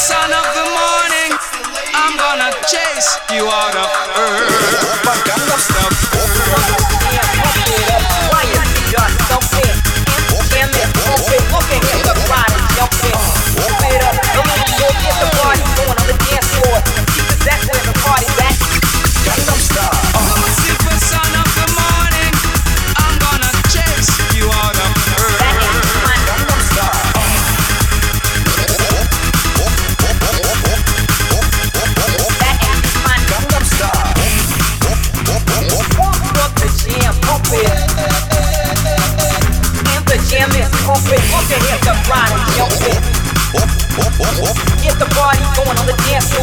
sun of the morning. I'm gonna chase you out of earth.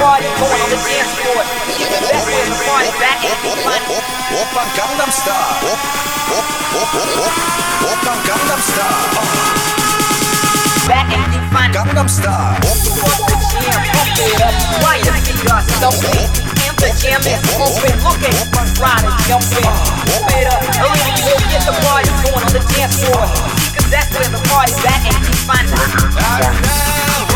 party going on the dance floor. The at. Whoop on Gangnam Style. Whoop, on Gangnam Style. Gangnam Style. The jam. It up. Why you us? The jam up. Get the party going on the dance floor where the party that ain't you.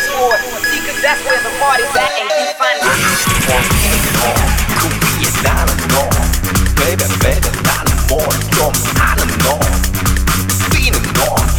that's for. See, cause that's where the party's at and you find it. Kopiet nærmere Baby, baby, nærmere Dom nærmere Fine nå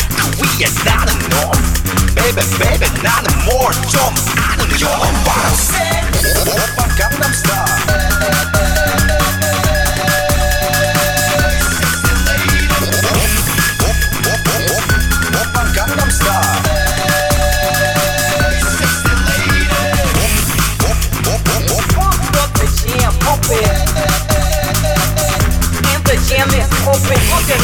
Get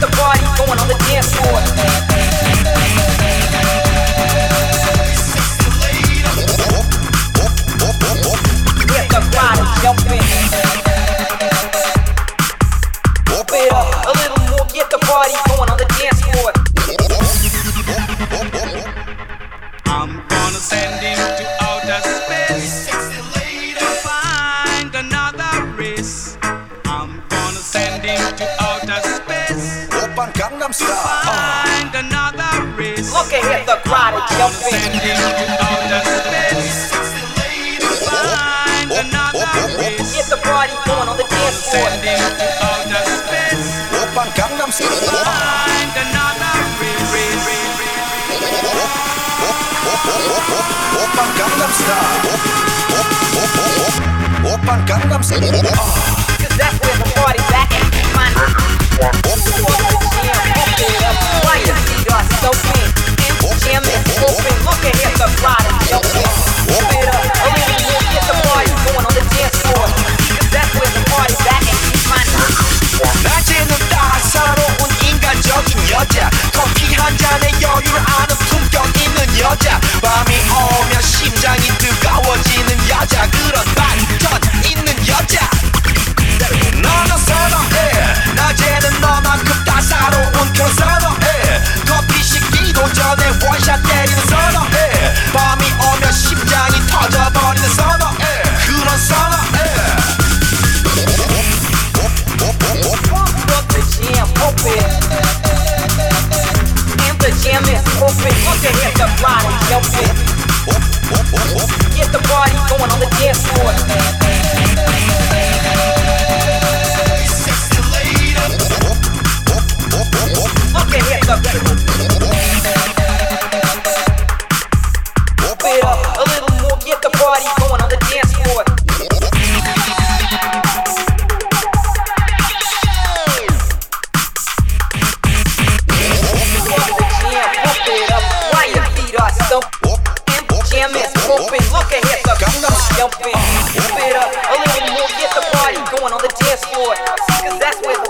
the party going on the dance floor. man. on Gangnam Style. Find another risk. Look at here, the crowd is jumping. Get the party going on the dance floor. Gangnam Style. Find Gangnam Style. Up Gangnam Style. boy. Floor, cause that's where